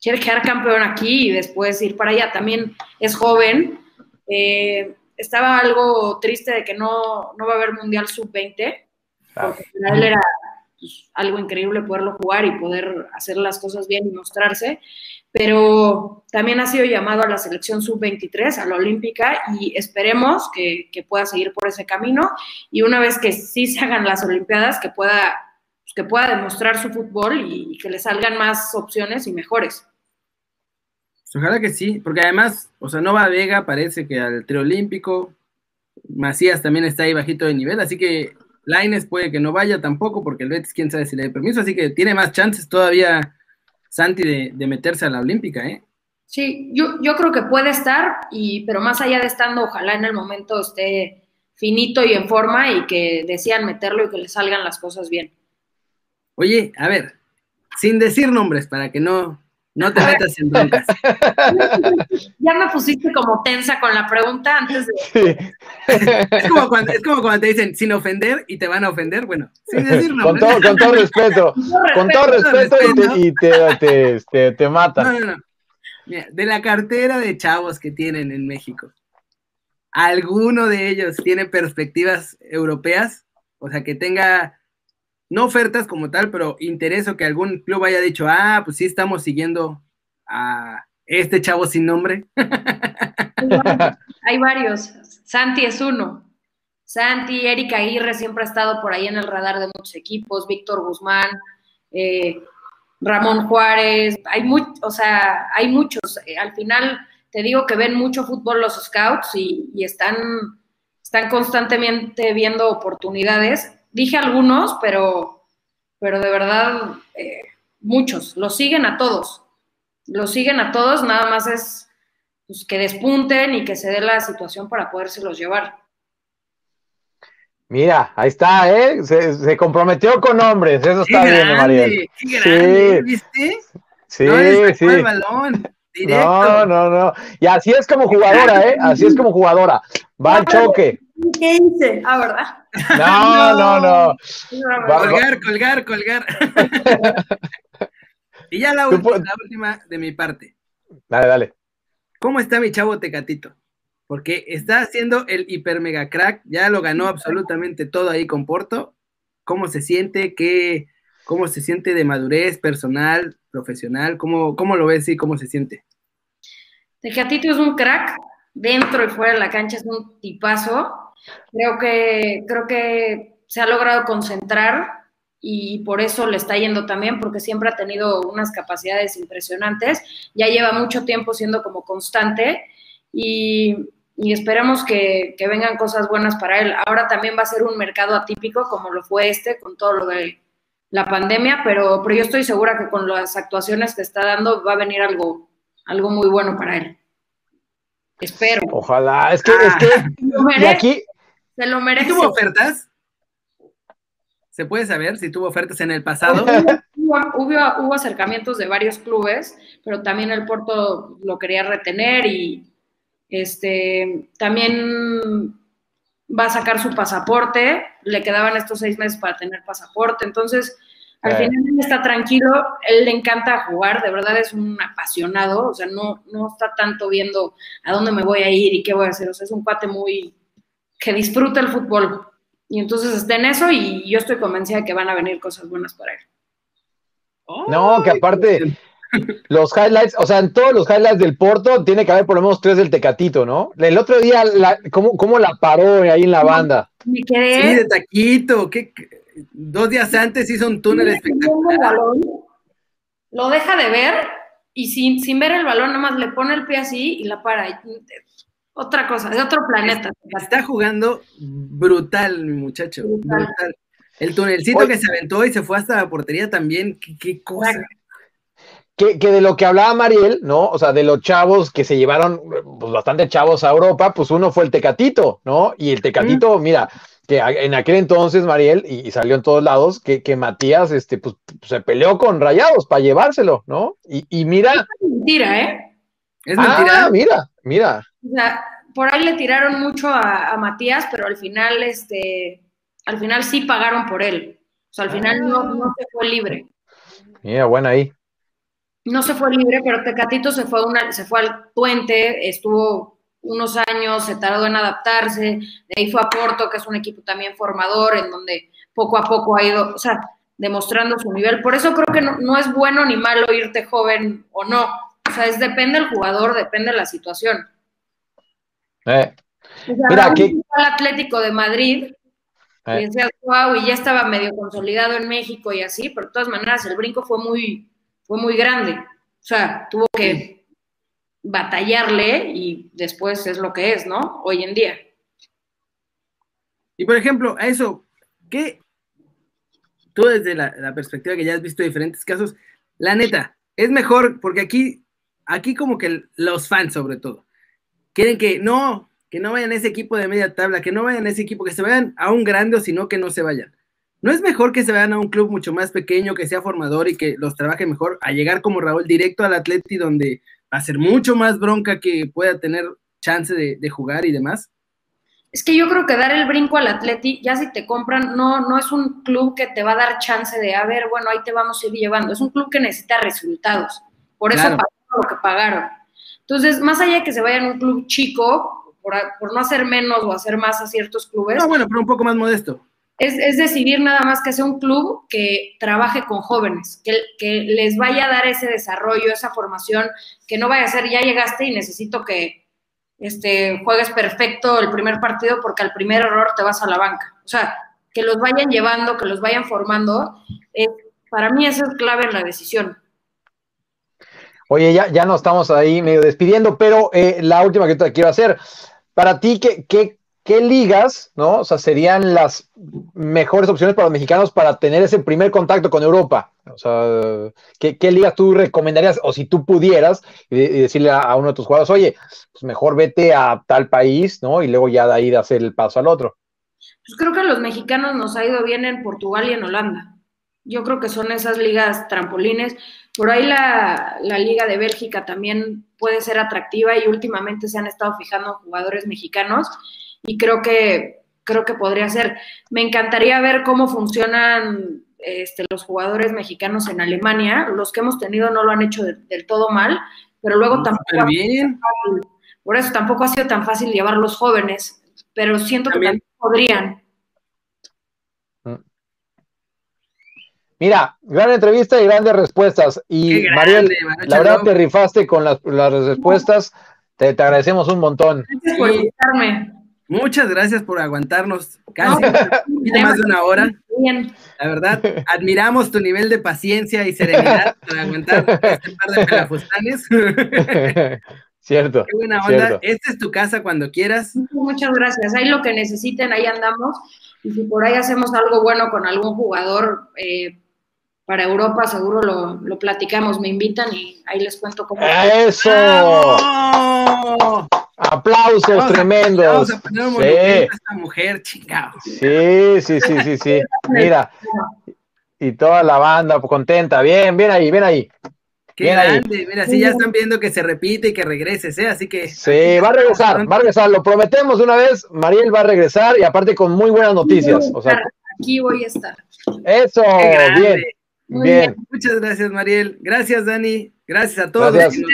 quiere quedar campeón aquí y después ir para allá. También es joven. Eh, estaba algo triste de que no, no va a haber Mundial Sub-20, Claro. porque para él era pues, algo increíble poderlo jugar y poder hacer las cosas bien y mostrarse, pero también ha sido llamado a la selección sub-23, a la olímpica, y esperemos que, que pueda seguir por ese camino y una vez que sí se hagan las olimpiadas, que pueda, pues, que pueda demostrar su fútbol y, y que le salgan más opciones y mejores. Ojalá que sí, porque además, o sea, Nova Vega parece que al trio olímpico, Macías también está ahí bajito de nivel, así que Laines puede que no vaya tampoco, porque el Betis quién sabe si le dé permiso, así que tiene más chances todavía Santi de, de meterse a la olímpica, ¿eh? Sí, yo, yo creo que puede estar, y, pero más allá de estando, ojalá en el momento esté finito y en forma y que decían meterlo y que le salgan las cosas bien. Oye, a ver, sin decir nombres, para que no, No te metas en broncas. [laughs] Ya me pusiste como tensa con la pregunta antes de. Es como, cuando, es como cuando te dicen sin ofender y te van a ofender. Bueno, sin [laughs] decir [laughs] Con todo, con todo respeto. Con todo respeto y te, y te, te, te, te matan. No, no, no. Mira, de la cartera de chavos que tienen en México, ¿alguno de ellos tiene perspectivas europeas? O sea, que tenga, no ofertas como tal, pero interés o que algún club haya dicho, ah, pues sí estamos siguiendo a este chavo sin nombre. [laughs] Hay varios. Santi es uno. Santi, Erika Aguirre siempre ha estado por ahí en el radar de muchos equipos, Víctor Guzmán, eh, Ramón Juárez, hay muchos, o sea, hay muchos. Eh, Al final te digo que ven mucho fútbol los scouts y, y están, están constantemente viendo oportunidades. Dije algunos, pero, pero de verdad eh, muchos. Los siguen a todos. Los siguen a todos, nada más es pues, que despunten y que se dé la situación para podérselos llevar. Mira, ahí está, ¿eh? Se, se comprometió con hombres, eso ¡Qué está bien, grande! Mariel. ¡Qué grande! Sí. ¿Viste? Sí, no sí. el balón. Directo. No, no, no. Y así es como jugadora, ¿eh? Así es como jugadora. Va al choque. ¿Qué hice? Ah, ¿verdad? [laughs] No, no, no. Va- va- Colgar, colgar, colgar. [laughs] y ya la última, puedes- la última de mi parte. Dale, dale. ¿Cómo está mi chavo Tecatito? Porque está haciendo el hiper mega crack, ya lo ganó absolutamente todo ahí con Porto. ¿Cómo se siente? ¿Qué, ¿Cómo se siente de madurez personal, profesional? ¿Cómo, cómo lo ves y cómo se siente? Tecatito es un crack, dentro y fuera de la cancha es un tipazo. Creo que, creo que se ha logrado concentrar y por eso le está yendo también, porque siempre ha tenido unas capacidades impresionantes. Ya lleva mucho tiempo siendo como constante y, y esperemos que, que vengan cosas buenas para él. Ahora también va a ser un mercado atípico como lo fue este, con todo lo de la pandemia, pero, pero yo estoy segura que con las actuaciones que está dando va a venir algo, algo muy bueno para él. Espero. Ojalá. Es que, es que, Lo y aquí, se lo ¿Y merece. tuvo ofertas? ¿Se puede saber si tuvo ofertas en el pasado? [laughs] Hubo, hubo- hubo acercamientos de varios clubes, pero también el Porto lo quería retener y este también va a sacar su pasaporte. Le quedaban estos seis meses para tener pasaporte. Entonces, al Eh. final él está tranquilo, él le encanta jugar, de verdad es un apasionado, o sea, no, no está tanto viendo a dónde me voy a ir y qué voy a hacer, o sea, es un cuate muy que disfruta el fútbol. Y entonces está en eso y yo estoy convencida de que van a venir cosas buenas para él. no, que aparte, [laughs] los highlights, o sea, en todos los highlights del Porto tiene que haber por lo menos tres del Tecatito, ¿no? El otro día, la, ¿cómo, ¿cómo la paró ahí en la banda? Me Sí, de taquito. ¿qué-? Dos días antes hizo un túnel el espectacular. balón, lo deja de ver y sin, sin ver el balón, nada más le pone el pie así y la para. Otra cosa, de otro planeta. Está jugando brutal, mi muchacho. Brutal. Brutal. El tunelcito Oye. que se aventó y se fue hasta la portería también. Qué, qué cosa. Que, que de lo que hablaba Mariel, ¿no? O sea, de los chavos que se llevaron, pues bastante chavos a Europa, pues uno fue el Tecatito, ¿no? Y el Tecatito, mira, que en aquel entonces, Mariel, y, y salió en todos lados, que, que Matías, este, pues se peleó con Rayados para llevárselo, ¿no? Y, y mira, Mentira, ¿eh? Es mentira. ah, mira, mira. O sea, por ahí le tiraron mucho a, a Matías, pero al final, este, al final sí pagaron por él. O sea, al final no, no se fue libre. Mira, bueno ahí. No se fue libre, pero Tecatito se fue, una, se fue al Puente, estuvo unos años, se tardó en adaptarse, de ahí fue a Porto, que es un equipo también formador, en donde poco a poco ha ido, o sea, demostrando su nivel. Por eso creo que no, no es bueno ni malo irte joven o no. O sea, es depende del jugador, depende de la situación. Eh, O sea, Mira, Raúl que- fue al Atlético de Madrid, eh. y decías, wow, y ya estaba medio consolidado en México y así, pero de todas maneras el brinco fue muy, fue muy grande. O sea, tuvo que batallarle y después es lo que es, ¿no? Hoy en día. Y por ejemplo, a eso, ¿qué? Tú desde la, la perspectiva que ya has visto diferentes casos, la neta, es mejor, porque aquí, aquí como que los fans sobre todo, quieren que no, que no vayan a ese equipo de media tabla, que no vayan a ese equipo, que se vayan a un grande o si no, que no se vayan. ¿No es mejor que se vayan a un club mucho más pequeño, que sea formador y que los trabaje mejor, a llegar como Raúl directo al Atleti, donde va a ser mucho más bronca que pueda tener chance de, jugar y demás? Es que yo creo que dar el brinco al Atleti, ya si te compran, no, no es un club que te va a dar chance de, a ver, bueno, ahí te vamos a ir llevando. Es un club que necesita resultados. Por eso pagaron lo que pagaron. Entonces, más allá de que se vayan a un club chico, por, por, no hacer menos o hacer más a ciertos clubes. No, bueno, pero un poco más modesto es, decidir nada más que sea un club que trabaje con jóvenes, que, que, les vaya a dar ese desarrollo, esa formación, que no vaya a ser ya llegaste y necesito que este, juegues perfecto el primer partido porque al primer error te vas a la banca. O sea, que los vayan llevando, que los vayan formando, para mí eso es clave en la decisión. Oye, ya, ya nos estamos ahí medio despidiendo, pero eh, la última que te quiero hacer. Para ti, ¿qué, qué ¿qué ligas, no? O sea, serían las mejores opciones para los mexicanos para tener ese primer contacto con Europa? O sea, ¿qué, ligas tú recomendarías? O si tú pudieras decirle a, uno de tus jugadores, oye, pues mejor vete a tal país, ¿no? Y luego ya de ahí de hacer el paso al otro. Pues creo que a los mexicanos nos ha ido bien en Portugal y en Holanda. Yo creo que son esas ligas trampolines. Por ahí la, la Liga de Bélgica también puede ser atractiva y últimamente se han estado fijando jugadores mexicanos y creo que, creo que podría ser. Me encantaría ver cómo funcionan este, los jugadores mexicanos en Alemania. Los que hemos tenido no lo han hecho del todo mal, pero luego mm, tampoco. Bien. por eso tampoco ha sido tan fácil llevar los jóvenes, pero siento que también podrían. Mm. Mira, gran entrevista y grandes respuestas. Y Mariel, la verdad te rifaste con las, respuestas. Te, agradecemos un montón. Gracias por invitarme. Muchas gracias por aguantarnos casi más de una hora. La verdad, admiramos tu nivel de paciencia y serenidad para aguantar este par de pelafustanes. [laughs] Cierto. Qué buena onda. Esta es tu casa cuando quieras. Muchas gracias. Ahí lo que necesiten, ahí andamos. Y si por ahí hacemos algo bueno con algún jugador eh, para Europa, seguro lo, platicamos. Me invitan y ahí les cuento cómo. ¡Eso! Aplausos tremendos. Vamos a poner un sí. a esta mujer, chingado. Sí, sí, sí, sí, sí. [laughs] Mira. Y toda la banda contenta. Bien, bien ahí, bien ahí. Qué grande. Mira, sí, ya están viendo que se repite y que regreses, ¿eh? Así que. Sí, va a regresar, va a regresar. Lo prometemos una vez. Mariel va a regresar y aparte con muy buenas noticias. O sea, aquí voy a estar. Eso, bien. Bien. Muchas gracias, Mariel. Gracias, Dani. Gracias a todos gracias.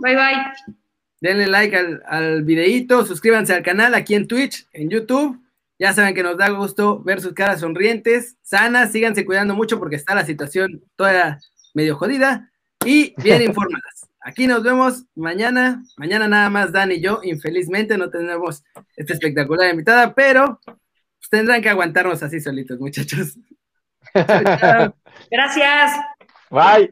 Bye, bye. Denle like al, al videíto, suscríbanse al canal aquí en Twitch, en YouTube. Ya saben que nos da gusto ver sus caras sonrientes, sanas, síganse cuidando mucho porque está la situación toda medio jodida y bien [laughs] informadas. Aquí nos vemos mañana. Mañana nada más Dan y yo, infelizmente no tenemos esta espectacular invitada, pero pues, tendrán que aguantarnos así solitos, muchachos. [laughs] Gracias. Bye.